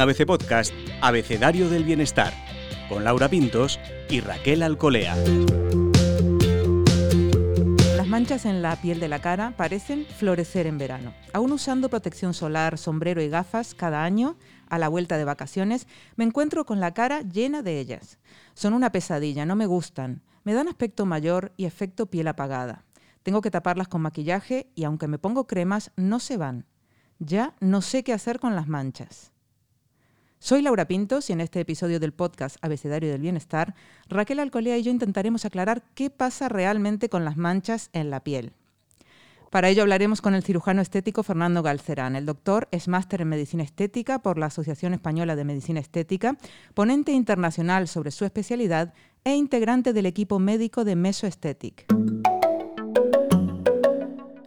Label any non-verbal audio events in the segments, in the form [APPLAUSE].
ABC Podcast, Abecedario del Bienestar, con Laura Pintos y Raquel Alcolea. Las manchas en la piel de la cara parecen florecer en verano. Aún usando protección solar, sombrero y gafas cada año, a la vuelta de vacaciones, me encuentro con la cara llena de ellas. Son una pesadilla, no me gustan. Me dan aspecto mayor y efecto piel apagada. Tengo que taparlas con maquillaje y aunque me pongo cremas, no se van. Ya no sé qué hacer con las manchas. Soy Laura Pintos y en este episodio del podcast Abecedario del Bienestar, Raquel Alcolea y yo intentaremos aclarar qué pasa realmente con las manchas en la piel. Para ello hablaremos con el cirujano estético Fernando Galcerán. El doctor es máster en medicina estética por la Asociación Española de Medicina Estética, ponente internacional sobre su especialidad e integrante del equipo médico de Mesoesthetic.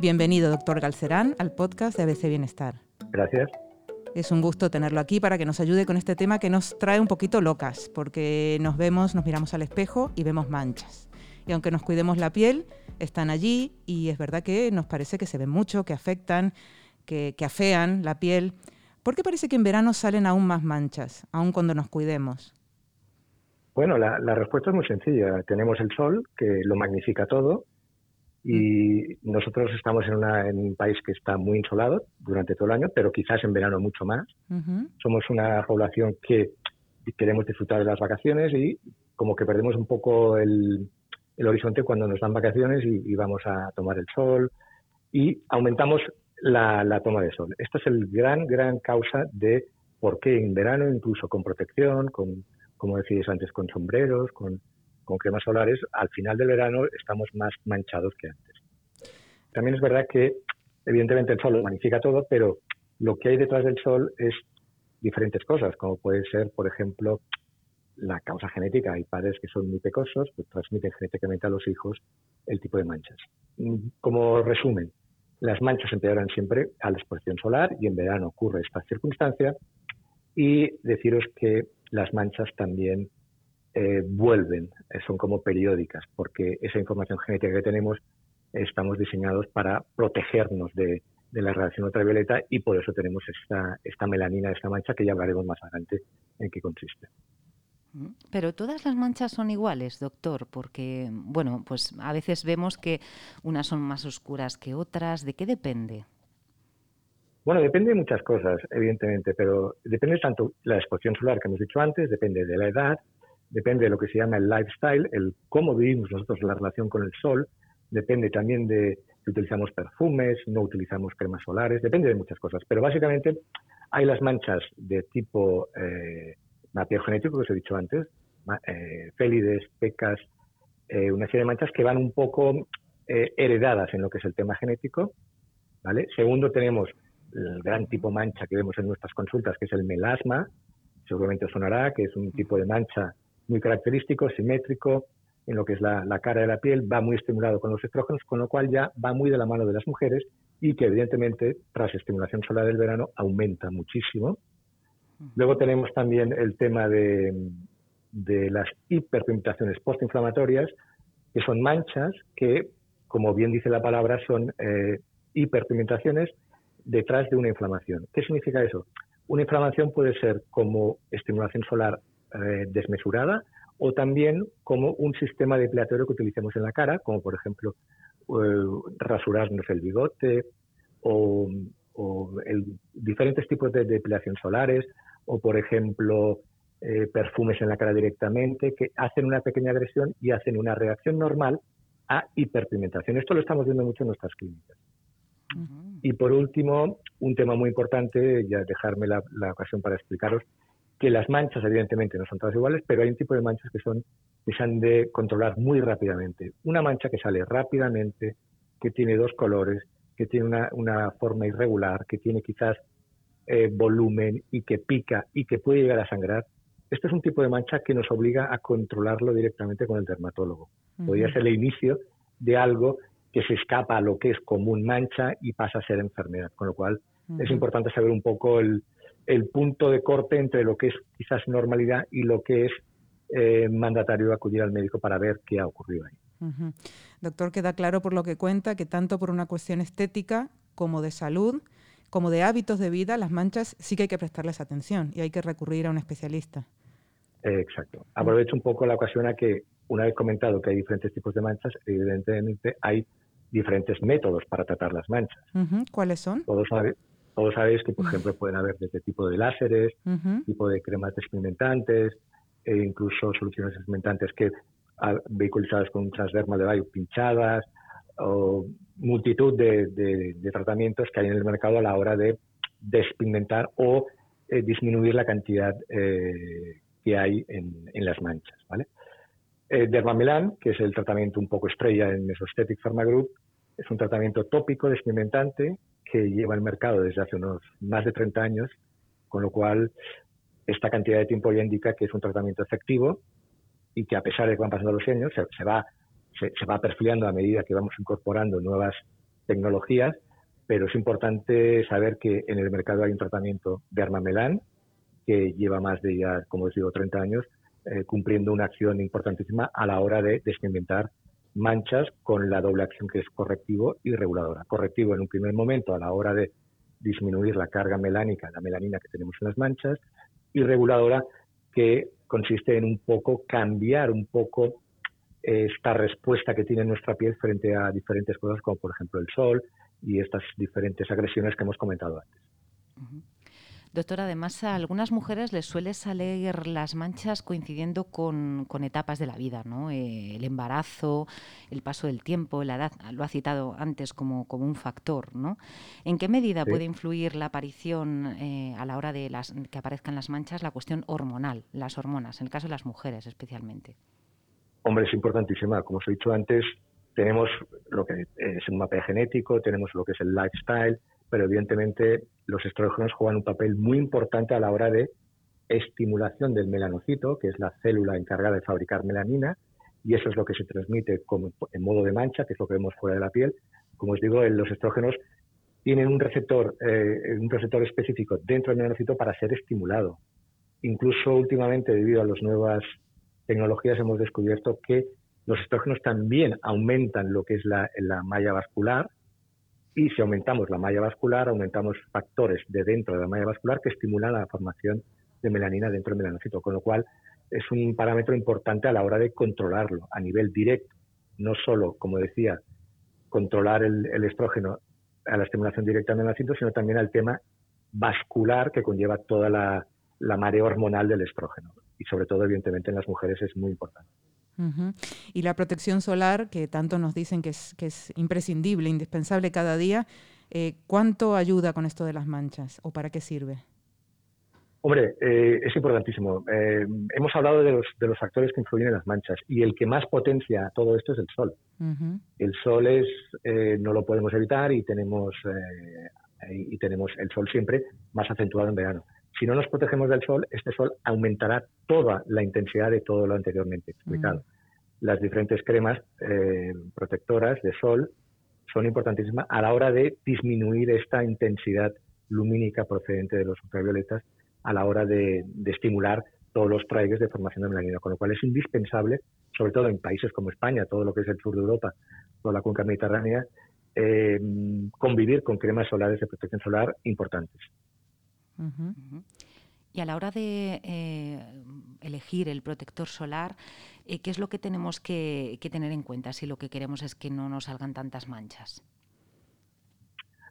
Bienvenido, doctor Galcerán, al podcast de ABC Bienestar. Gracias. Es un gusto tenerlo aquí para que nos ayude con este tema que nos trae un poquito locas, porque nos vemos, nos miramos al espejo y vemos manchas. Y aunque nos cuidemos la piel, están allí y es verdad que nos parece que se ven mucho, que afectan, que, afean la piel. ¿Por qué parece que en verano salen aún más manchas, aun cuando nos cuidemos? Bueno, la respuesta es muy sencilla. Tenemos el sol, que lo magnifica todo, y nosotros estamos en, un país que está muy insolado durante todo el año, pero quizás en verano mucho más. Somos una población que queremos disfrutar de las vacaciones y como que perdemos un poco el, horizonte cuando nos dan vacaciones y, vamos a tomar el sol y aumentamos la, toma de sol. Esta es el gran, gran causa de por qué en verano, incluso con protección, con, como decías antes, con sombreros, con con cremas solares, al final del verano estamos más manchados que antes. También es verdad que, evidentemente, el sol lo magnifica todo, pero lo que hay detrás del sol es diferentes cosas, como puede ser, por ejemplo, la causa genética. Hay padres que son muy pecosos, pues transmiten genéticamente a los hijos el tipo de manchas. Como resumen, las manchas empeoran siempre a la exposición solar y en verano ocurre esta circunstancia. Y deciros que las manchas también eh, vuelven, eh, son como periódicas, porque esa información genética que tenemos estamos diseñados para protegernos de, la radiación ultravioleta y por eso tenemos esta, esta melanina, esta mancha que ya hablaremos más adelante en qué consiste. Pero todas las manchas son iguales, doctor, porque, bueno, pues a veces vemos que unas son más oscuras que otras. ¿De qué depende? Bueno, depende de muchas cosas, evidentemente, pero depende tanto de la exposición solar que hemos dicho antes, depende de la edad, depende de lo que se llama el lifestyle, el cómo vivimos nosotros la relación con el sol, depende también de si utilizamos perfumes, no utilizamos cremas solares, depende de muchas cosas. Pero básicamente hay las manchas de tipo eh, genético que os he dicho antes, eh, félides, pecas, eh, una serie de manchas que van un poco eh, heredadas en lo que es el tema genético. ¿vale? Segundo, tenemos el gran tipo mancha que vemos en nuestras consultas, que es el melasma, seguramente sonará, que es un tipo de mancha muy característico, simétrico, en lo que es la, cara de la piel, va muy estimulado con los estrógenos, con lo cual ya va muy de la mano de las mujeres y que evidentemente tras estimulación solar del verano aumenta muchísimo. Luego tenemos también el tema de, de las hiperpigmentaciones postinflamatorias, que son manchas que, como bien dice la palabra, son eh, hiperpigmentaciones detrás de una inflamación. ¿Qué significa eso? Una inflamación puede ser como estimulación solar eh, desmesurada o también como un sistema depilatorio que utilicemos en la cara, como por ejemplo eh, rasurarnos el bigote o, diferentes tipos de depilación solares o por ejemplo eh, perfumes en la cara directamente que hacen una pequeña agresión y hacen una reacción normal a hiperpigmentación. Esto lo estamos viendo mucho en nuestras clínicas. Y por último, un tema muy importante, ya dejarme la ocasión para explicaros, que las manchas evidentemente no son todas iguales, pero hay un tipo de manchas que son que se han de controlar muy rápidamente. Una mancha que sale rápidamente, que tiene dos colores, que tiene una, una forma irregular, que tiene quizás eh, volumen y que pica y que puede llegar a sangrar. Este es un tipo de mancha que nos obliga a controlarlo directamente con el dermatólogo. Podría ser el inicio de algo que se escapa a lo que es común mancha y pasa a ser enfermedad. Con lo cual es importante saber un poco el, el punto de corte entre lo que es quizás normalidad y lo que es eh, mandatario acudir al médico para ver qué ha ocurrido ahí. Doctor, queda claro por lo que cuenta que tanto por una cuestión estética como de salud, como de hábitos de vida, las manchas sí que hay que prestarles atención y hay que recurrir a un especialista. exacto. Aprovecho un poco la ocasión a que, una vez comentado que hay diferentes tipos de manchas, evidentemente hay diferentes métodos para tratar las manchas. ¿Cuáles son? Todos, todos sabéis que, por ejemplo, pueden haber desde tipo de láseres, tipo de cremas despigmentantes, e incluso soluciones despigmentantes que vehiculizadas con un transdermal de bayo pinchadas, o multitud de, tratamientos que hay en el mercado a la hora de despigmentar o eh, disminuir la cantidad eh, que hay en, las manchas. ¿vale? Eh, Dermamelan, que es el tratamiento un poco estrella en Mesostatic Pharma Group, es un tratamiento tópico despigmentante que lleva al mercado desde hace unos más de 30 años, con lo cual esta cantidad de tiempo ya indica que es un tratamiento efectivo y que a pesar de que van pasando los años, se, va, se, va perfilando a medida que vamos incorporando nuevas tecnologías, pero es importante saber que en el mercado hay un tratamiento de Armamelán que lleva más de ya, como os digo, 30 años, eh, cumpliendo una acción importantísima a la hora de descimentar manchas con la doble acción que es correctivo y reguladora. Correctivo en un primer momento a la hora de disminuir la carga melánica, la melanina que tenemos en las manchas, y reguladora que consiste en un poco cambiar un poco esta respuesta que tiene nuestra piel frente a diferentes cosas como por ejemplo el sol y estas diferentes agresiones que hemos comentado antes. Doctor, además a algunas mujeres les suele salir las manchas coincidiendo con, etapas de la vida, ¿no? Eh, el embarazo, el paso del tiempo, la edad, lo ha citado antes como, como un factor, ¿no? ¿En qué medida puede influir la aparición eh, a la hora de las, que aparezcan las manchas la cuestión hormonal, las hormonas, en el caso de las mujeres especialmente? Hombre, es importantísima. Como os he dicho antes, tenemos lo que es un mapa genético, tenemos lo que es el lifestyle, pero evidentemente los estrógenos juegan un papel muy importante a la hora de estimulación del melanocito, que es la célula encargada de fabricar melanina, y eso es lo que se transmite como en modo de mancha, que es lo que vemos fuera de la piel. Como os digo, los estrógenos tienen un receptor, eh, un receptor específico dentro del melanocito para ser estimulado. Incluso últimamente, debido a las nuevas tecnologías, hemos descubierto que los estrógenos también aumentan lo que es la malla vascular, y si aumentamos la malla vascular, aumentamos factores de dentro de la malla vascular que estimulan la formación de melanina dentro del melanocito, con lo cual es un parámetro importante a la hora de controlarlo a nivel directo, no solo, como decía, controlar el, estrógeno a la estimulación directa del melanocito, sino también al tema vascular que conlleva toda la, la marea hormonal del estrógeno. Y sobre todo, evidentemente, en las mujeres es muy importante. Y la protección solar, que tanto nos dicen que es, que es imprescindible, indispensable cada día, eh, ¿cuánto ayuda con esto de las manchas o para qué sirve? Hombre, eh, es importantísimo. Eh, hemos hablado de los, de los factores que influyen en las manchas y el que más potencia todo esto es el sol. El sol es, no lo podemos evitar y tenemos, y tenemos el sol siempre más acentuado en verano. Si no nos protegemos del sol, este sol aumentará toda la intensidad de todo lo anteriormente explicado. Mm. Las diferentes cremas eh, protectoras de sol son importantísimas a la hora de disminuir esta intensidad lumínica procedente de los ultravioletas a la hora de, estimular todos los traigues de formación de melanina, con lo cual es indispensable, sobre todo en países como España, todo lo que es el sur de Europa, toda la cuenca mediterránea, eh, convivir con cremas solares de protección solar importantes. Y a la hora de eh, elegir el protector solar, eh, ¿qué es lo que tenemos que, tener en cuenta si lo que queremos es que no nos salgan tantas manchas?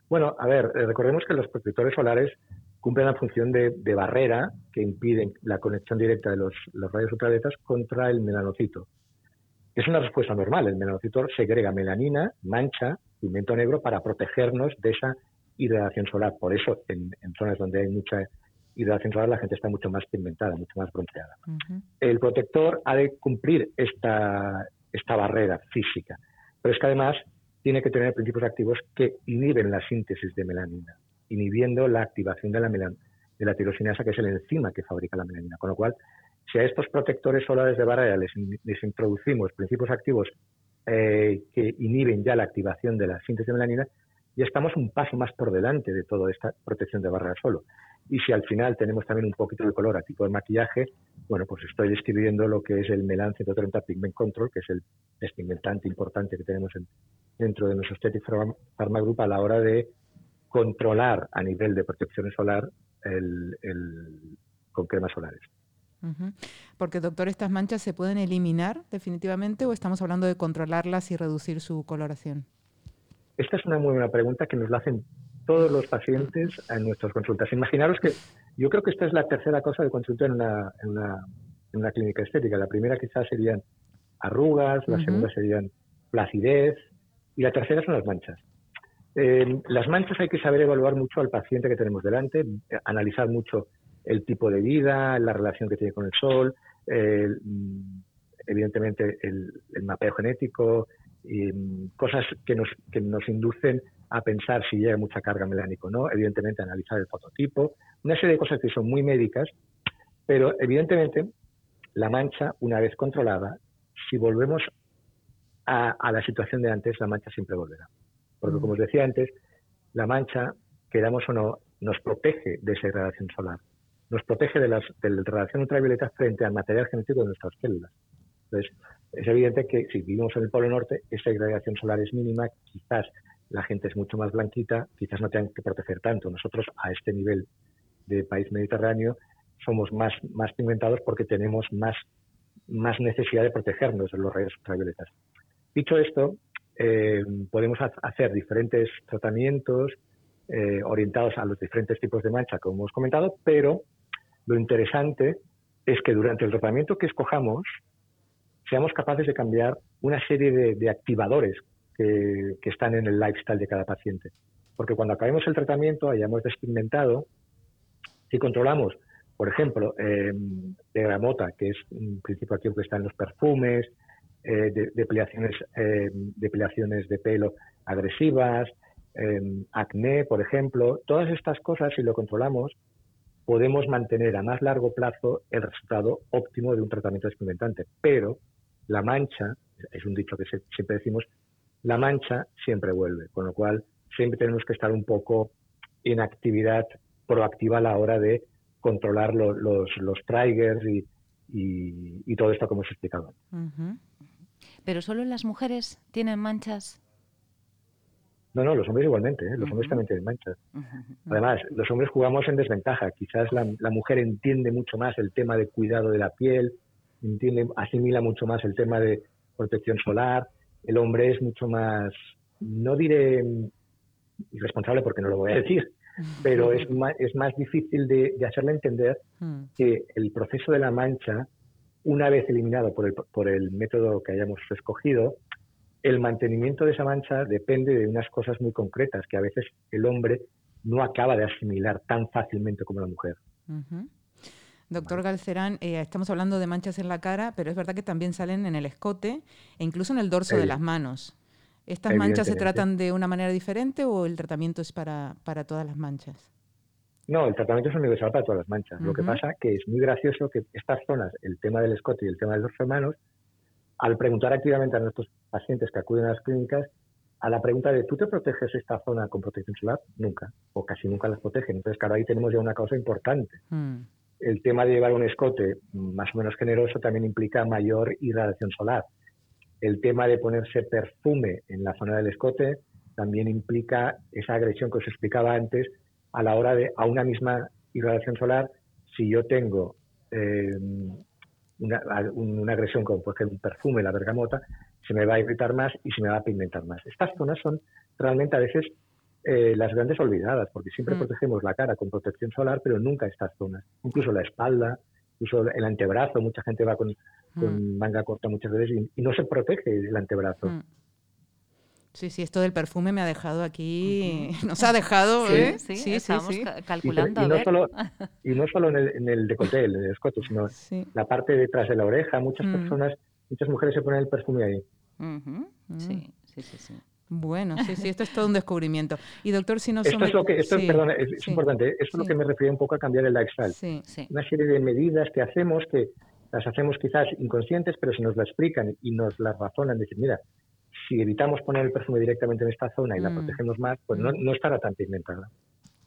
Bueno, a ver, eh, recordemos que los protectores solares cumplen la función de, barrera que impiden la conexión directa de los, rayos ultravioletas contra el melanocito. Es una respuesta normal. El melanocito segrega melanina, mancha, pigmento negro para protegernos de esa hidratación solar. Por eso, en, zonas donde hay mucha hidratación solar, la gente está mucho más pigmentada, mucho más bronceada. El protector ha de cumplir esta, esta barrera física, pero es que además tiene que tener principios activos que inhiben la síntesis de melanina, inhibiendo la activación de la, melan de la tirosinasa, que es el enzima que fabrica la melanina. Con lo cual, si a estos protectores solares de barrera les, introducimos principios activos eh, que inhiben ya la activación de la síntesis de melanina, y estamos un paso más por delante de toda esta protección de barrera solo. Y si al final tenemos también un poquito de color a tipo de maquillaje, bueno, pues estoy describiendo lo que es el Melan 130 Pigment Control, que es el despigmentante importante que tenemos dentro de nuestro Aesthetic Pharma Group a la hora de controlar a nivel de protección solar con cremas solares. Porque, doctor, ¿estas manchas se pueden eliminar definitivamente o estamos hablando de controlarlas y reducir su coloración? Esta es una muy buena pregunta que nos la hacen todos los pacientes en nuestras consultas. Imaginaros que yo creo que esta es la tercera cosa de consulta en una, en una, clínica estética. La primera quizás serían arrugas, la segunda serían placidez y la tercera son las manchas. Eh, las manchas hay que saber evaluar mucho al paciente que tenemos delante, analizar mucho el tipo de vida, la relación que tiene con el sol, mm, evidentemente el, mapeo genético, y, mm, cosas que nos, que nos inducen a pensar si lleva mucha carga melánica o no, evidentemente analizar el fototipo, una serie de cosas que son muy médicas, pero evidentemente la mancha, una vez controlada, si volvemos a, la situación de antes, la mancha siempre volverá. Porque, como os decía antes, la mancha, queramos o no, nos protege de esa irradiación solar nos protege de, las, de la radiación ultravioleta frente al material genético de nuestras células. Entonces, es evidente que si vivimos en el Polo Norte, esa irradiación solar es mínima, quizás la gente es mucho más blanquita, quizás no tengan que proteger tanto. Nosotros, a este nivel de país mediterráneo, somos más, más pigmentados porque tenemos más, más necesidad de protegernos de los rayos ultravioletas. Dicho esto, eh, podemos hacer diferentes tratamientos eh, orientados a los diferentes tipos de mancha, como hemos comentado, pero lo interesante es que durante el tratamiento que escojamos seamos capaces de cambiar una serie de, activadores que, están en el lifestyle de cada paciente. Porque cuando acabemos el tratamiento, hayamos despigmentado, si controlamos, por ejemplo, eh, de gramota, que es un principio activo que está en los perfumes, eh, de, depilaciones, eh, depilaciones de pelo agresivas, acné, por ejemplo, todas estas cosas, si lo controlamos, podemos mantener a más largo plazo el resultado óptimo de un tratamiento experimentante. Pero la mancha, es un dicho que siempre decimos, la mancha siempre vuelve, con lo cual siempre tenemos que estar un poco en actividad proactiva a la hora de controlar los, los triggers y, todo esto como os he explicado. ¿Pero solo las mujeres tienen manchas? No, no, los hombres igualmente, ¿eh? los hombres también tienen manchas. Además, los hombres jugamos en desventaja. Quizás la, mujer entiende mucho más el tema de cuidado de la piel, entiende, asimila mucho más el tema de protección solar. El hombre es mucho más, no diré irresponsable porque no lo voy a decir, pero es más, es más difícil de, hacerle entender que el proceso de la mancha, una vez eliminado por el, por el método que hayamos escogido, el mantenimiento de esa mancha depende de unas cosas muy concretas que a veces el hombre no acaba de asimilar tan fácilmente como la mujer. Doctor Galcerán, eh, estamos hablando de manchas en la cara, pero es verdad que también salen en el escote e incluso en el dorso de las manos. ¿Estas manchas se tratan de una manera diferente o el tratamiento es para, para todas las manchas? No, el tratamiento es universal para todas las manchas. Lo que pasa que es muy gracioso que estas zonas, el tema del escote y el tema de los manos, al preguntar activamente a nuestros pacientes que acuden a las clínicas, a la pregunta de ¿tú te proteges esta zona con protección solar? Nunca, o casi nunca las protegen. Entonces, claro, ahí tenemos ya una causa importante. Mm. El tema de llevar un escote más o menos generoso también implica mayor irradiación solar. El tema de ponerse perfume en la zona del escote también implica esa agresión que os explicaba antes a la hora de, a una misma irradiación solar, si yo tengo eh, una, una agresión como por ejemplo un perfume, la bergamota, se me va a irritar más y se me va a pigmentar más. Estas zonas son realmente a veces eh, las grandes olvidadas, porque siempre mm. protegemos la cara con protección solar, pero nunca estas zonas. Incluso la espalda, incluso el antebrazo, mucha gente va con, mm. manga corta muchas veces y, no se protege el antebrazo. Mm. Sí, sí, esto del perfume me ha dejado aquí, [LAUGHS] nos ha dejado, sí, ¿eh? Sí, estamos calculando. Y, no Solo, [LAUGHS] y no solo en el, en el decote, en el escote, sino la parte detrás de la oreja. Muchas mm. personas, muchas mujeres se ponen el perfume ahí. Sí, sí, sí, sí. Bueno, sí, sí, esto es todo un descubrimiento. Y doctor, si no Esto es lo que, esto, es, importante, esto es lo que me refiero un poco a cambiar el lifestyle. Una serie de medidas que hacemos que las hacemos quizás inconscientes, pero se nos la explican y nos las razonan, decir, mira, si evitamos poner el perfume directamente en esta zona y la mm. protegemos más, pues no, mm. no estará tan pigmentada.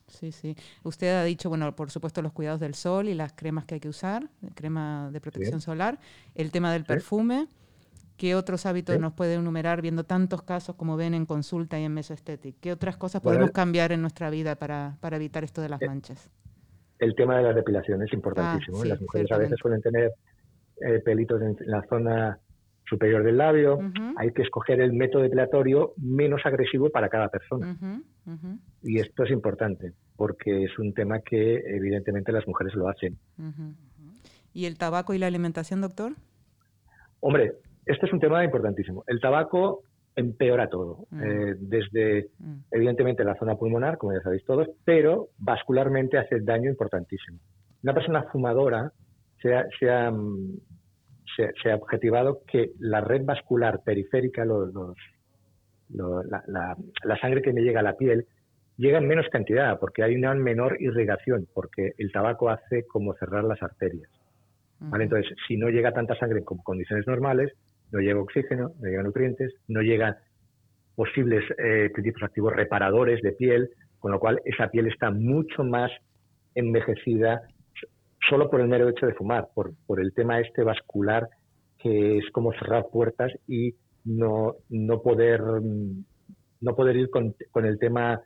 Sí, sí. Usted ha dicho, bueno, por supuesto los cuidados del sol y las cremas que hay que usar, crema de protección solar, el tema del perfume. ¿Qué otros hábitos nos puede enumerar viendo tantos casos como ven en consulta y en mesoestética? ¿Qué otras cosas podemos cambiar en nuestra vida para, para, evitar esto de las eh, manchas? El tema de la depilación es importantísimo. Ah, Las mujeres a veces suelen tener eh, pelitos en la zona superior del labio. Hay que escoger el método depilatorio menos agresivo para cada persona. Y esto es importante porque es un tema que evidentemente las mujeres lo hacen. ¿Y el tabaco y la alimentación, doctor? Hombre, este es un tema importantísimo. El tabaco empeora todo, mm. eh, desde mm. evidentemente la zona pulmonar, como ya sabéis todos, pero vascularmente hace daño importantísimo. Una persona fumadora se ha, se ha, se, ha objetivado que la red vascular periférica, los, la, sangre que me llega a la piel, llega en menos cantidad porque hay una menor irrigación, porque el tabaco hace como cerrar las arterias. Entonces, si no llega tanta sangre con condiciones normales, no llega oxígeno, no llega nutrientes, no llegan posibles eh, principios activos reparadores de piel, con lo cual esa piel está mucho más envejecida solo por el mero hecho de fumar, por, por el tema este vascular que es como cerrar puertas y no, no poder no poder ir con, con el tema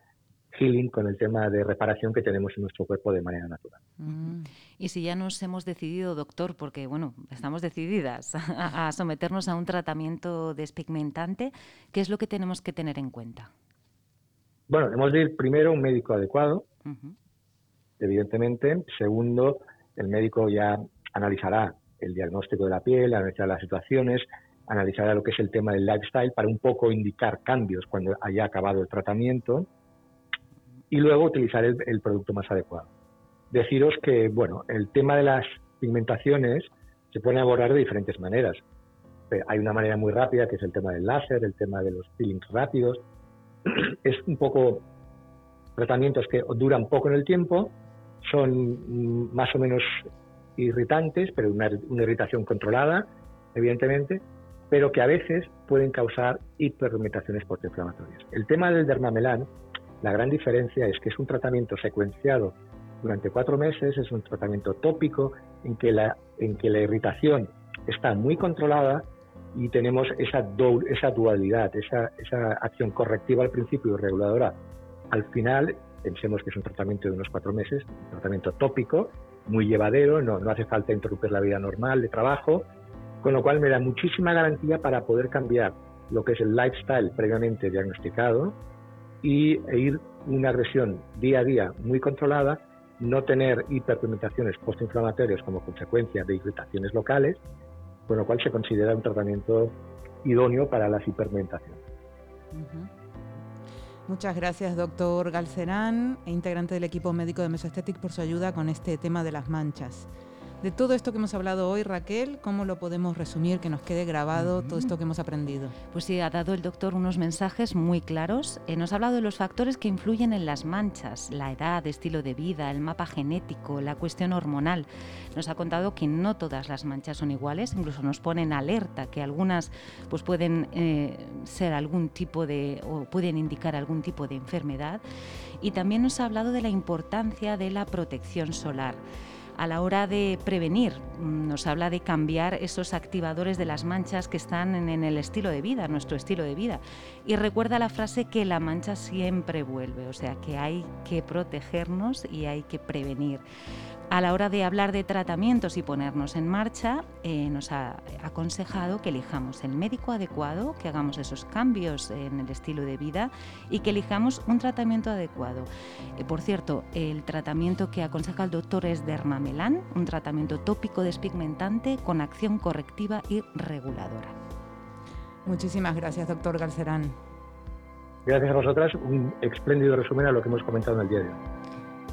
healing, con el tema de reparación que tenemos en nuestro cuerpo de manera natural. Mm. Y si ya nos hemos decidido, doctor, porque bueno, estamos decididas [LAUGHS] a, someternos a un tratamiento despigmentante, ¿qué es lo que tenemos que tener en cuenta? Bueno, hemos de ir primero a un médico adecuado, evidentemente. Segundo, el médico ya analizará el diagnóstico de la piel, analizará las situaciones, analizará lo que es el tema del lifestyle para un poco indicar cambios cuando haya acabado el tratamiento y luego utilizar el, producto más adecuado. Deciros que, bueno, el tema de las pigmentaciones se puede abordar de diferentes maneras. Hay una manera muy rápida que es el tema del láser, el tema de los peelings rápidos. [CLEARS THROAT] Es un poco tratamientos que duran poco en el tiempo, son más o menos irritantes, pero una, una irritación controlada, evidentemente, pero que a veces pueden causar hiperpigmentaciones postinflamatorias. El tema del dermamelán, la gran diferencia es que es un tratamiento secuenciado durante cuatro meses, es un tratamiento tópico en que la, en que la irritación está muy controlada y tenemos esa, dualidad, esa, esa acción correctiva al principio y reguladora. Al final pensemos que es un tratamiento de unos cuatro meses, un tratamiento tópico, muy llevadero, no, no hace falta interrumpir la vida normal de trabajo, con lo cual me da muchísima garantía para poder cambiar lo que es el lifestyle previamente diagnosticado y e ir una agresión día a día muy controlada, no tener hiperpigmentaciones postinflamatorias como consecuencia de irritaciones locales, con lo cual se considera un tratamiento idóneo para las hiperpigmentaciones. Muchas gracias, doctor Galcerán, integrante del equipo médico de Mesoesthetic, por su ayuda con este tema de las manchas. De todo esto que hemos hablado hoy, Raquel, ¿cómo lo podemos resumir, que nos quede grabado todo esto que hemos aprendido? Pues sí, ha dado el doctor unos mensajes muy claros. Eh, nos ha hablado de los factores que influyen en las manchas, la edad, estilo de vida, el mapa genético, la cuestión hormonal. Nos ha contado que no todas las manchas son iguales, incluso nos pone en alerta que algunas pues pueden eh, ser algún tipo de o pueden indicar algún tipo de enfermedad. Y también nos ha hablado de la importancia de la protección solar a la hora de prevenir. Mm, nos habla de cambiar esos activadores de las manchas que están en, el estilo de vida, nuestro estilo de vida. Y recuerda la frase que la mancha siempre vuelve, o sea que hay que protegernos y hay que prevenir a la hora de hablar de tratamientos y ponernos en marcha, eh, nos ha aconsejado que elijamos el médico adecuado, que hagamos esos cambios en el estilo de vida y que elijamos un tratamiento adecuado. Eh, por cierto, el tratamiento que aconseja el doctor es Dermamelan, un tratamiento tópico despigmentante con acción correctiva y reguladora. Muchísimas gracias, doctor Galcerán. Gracias a vosotras. Un espléndido resumen a lo que hemos comentado en el día de hoy.